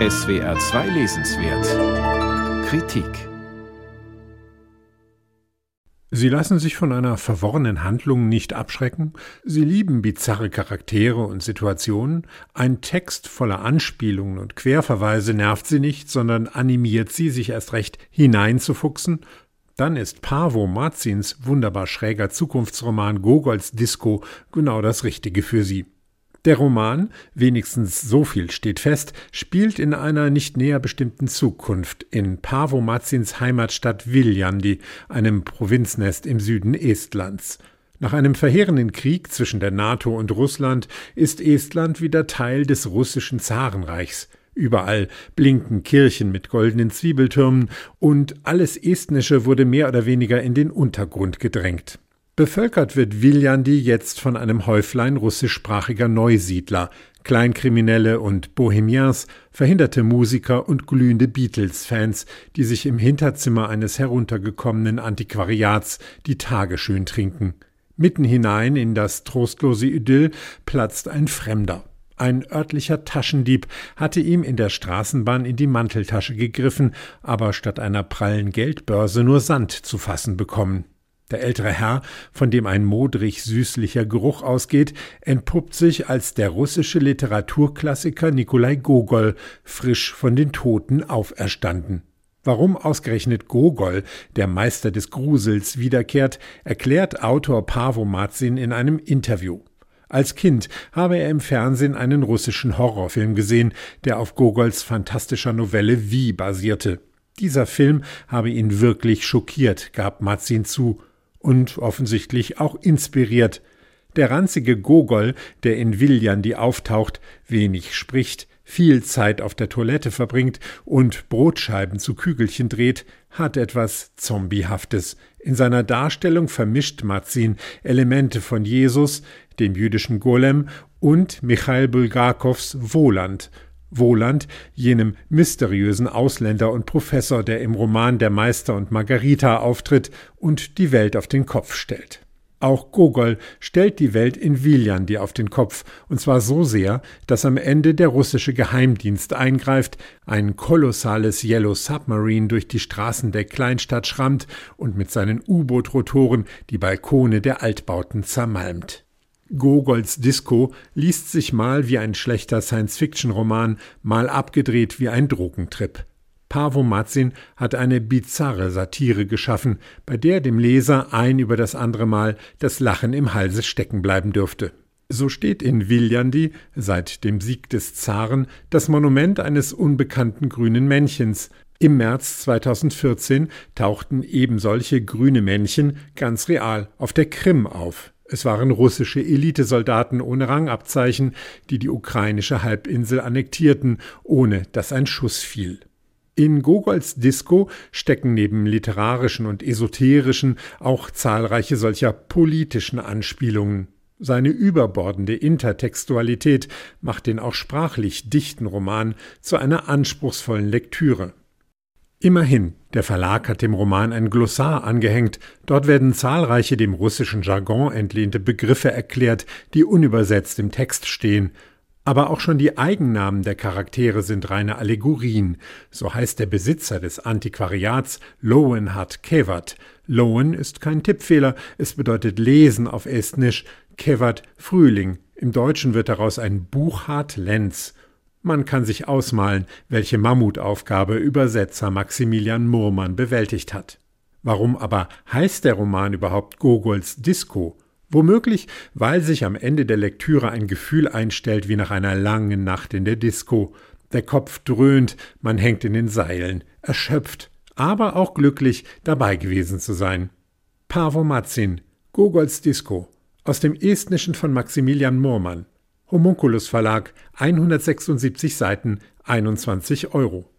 SWR 2 Lesenswert Kritik Sie lassen sich von einer verworrenen Handlung nicht abschrecken. Sie lieben bizarre Charaktere und Situationen. Ein Text voller Anspielungen und Querverweise nervt sie nicht, sondern animiert sie, sich erst recht hineinzufuchsen. Dann ist Pavo Marzins wunderbar schräger Zukunftsroman Gogols Disco genau das Richtige für sie. Der Roman, wenigstens so viel steht fest, spielt in einer nicht näher bestimmten Zukunft in Pavo Mazins Heimatstadt Viljandi, einem Provinznest im Süden Estlands. Nach einem verheerenden Krieg zwischen der NATO und Russland ist Estland wieder Teil des russischen Zarenreichs. Überall blinken Kirchen mit goldenen Zwiebeltürmen und alles Estnische wurde mehr oder weniger in den Untergrund gedrängt. Bevölkert wird Viljandi jetzt von einem Häuflein russischsprachiger Neusiedler, Kleinkriminelle und Bohemiens, verhinderte Musiker und glühende Beatles-Fans, die sich im Hinterzimmer eines heruntergekommenen Antiquariats die Tage schön trinken. Mitten hinein in das trostlose Idyll platzt ein Fremder. Ein örtlicher Taschendieb hatte ihm in der Straßenbahn in die Manteltasche gegriffen, aber statt einer prallen Geldbörse nur Sand zu fassen bekommen. Der ältere Herr, von dem ein modrig süßlicher Geruch ausgeht, entpuppt sich als der russische Literaturklassiker Nikolai Gogol, frisch von den Toten auferstanden. Warum ausgerechnet Gogol, der Meister des Grusels, wiederkehrt, erklärt Autor Pavo Marzin in einem Interview. Als Kind habe er im Fernsehen einen russischen Horrorfilm gesehen, der auf Gogols fantastischer Novelle Wie basierte. Dieser Film habe ihn wirklich schockiert, gab Marzin zu und offensichtlich auch inspiriert. Der ranzige Gogol, der in Viljandi auftaucht, wenig spricht, viel Zeit auf der Toilette verbringt und Brotscheiben zu Kügelchen dreht, hat etwas Zombiehaftes. In seiner Darstellung vermischt Marzin Elemente von Jesus, dem jüdischen Golem und Michail Bulgakows Wohland, Wohland, jenem mysteriösen Ausländer und Professor, der im Roman Der Meister und Margarita auftritt und die Welt auf den Kopf stellt. Auch Gogol stellt die Welt in Viljandi auf den Kopf, und zwar so sehr, dass am Ende der russische Geheimdienst eingreift, ein kolossales Yellow Submarine durch die Straßen der Kleinstadt schrammt und mit seinen U-Boot-Rotoren die Balkone der Altbauten zermalmt. Gogols Disco liest sich mal wie ein schlechter Science-Fiction-Roman, mal abgedreht wie ein Drogentrip. Pavo Mazin hat eine bizarre Satire geschaffen, bei der dem Leser ein über das andere Mal das Lachen im Halse stecken bleiben dürfte. So steht in Viljandi seit dem Sieg des Zaren das Monument eines unbekannten grünen Männchens. Im März 2014 tauchten eben solche grüne Männchen ganz real auf der Krim auf. Es waren russische Elitesoldaten ohne Rangabzeichen, die die ukrainische Halbinsel annektierten, ohne dass ein Schuss fiel. In Gogols Disco stecken neben literarischen und esoterischen auch zahlreiche solcher politischen Anspielungen. Seine überbordende Intertextualität macht den auch sprachlich dichten Roman zu einer anspruchsvollen Lektüre. Immerhin, der Verlag hat dem Roman ein Glossar angehängt. Dort werden zahlreiche dem russischen Jargon entlehnte Begriffe erklärt, die unübersetzt im Text stehen. Aber auch schon die Eigennamen der Charaktere sind reine Allegorien. So heißt der Besitzer des Antiquariats Lowenhard Kevat. Lowen ist kein Tippfehler, es bedeutet Lesen auf Estnisch, Kevat Frühling. Im Deutschen wird daraus ein Buchhard Lenz. Man kann sich ausmalen, welche Mammutaufgabe Übersetzer Maximilian Murmann bewältigt hat. Warum aber heißt der Roman überhaupt Gogols Disco? Womöglich, weil sich am Ende der Lektüre ein Gefühl einstellt wie nach einer langen Nacht in der Disco. Der Kopf dröhnt, man hängt in den Seilen, erschöpft, aber auch glücklich, dabei gewesen zu sein. Pavo Matzin, Gogols Disco, aus dem Estnischen von Maximilian Murmann. Homunculus Verlag, 176 Seiten, 21 Euro.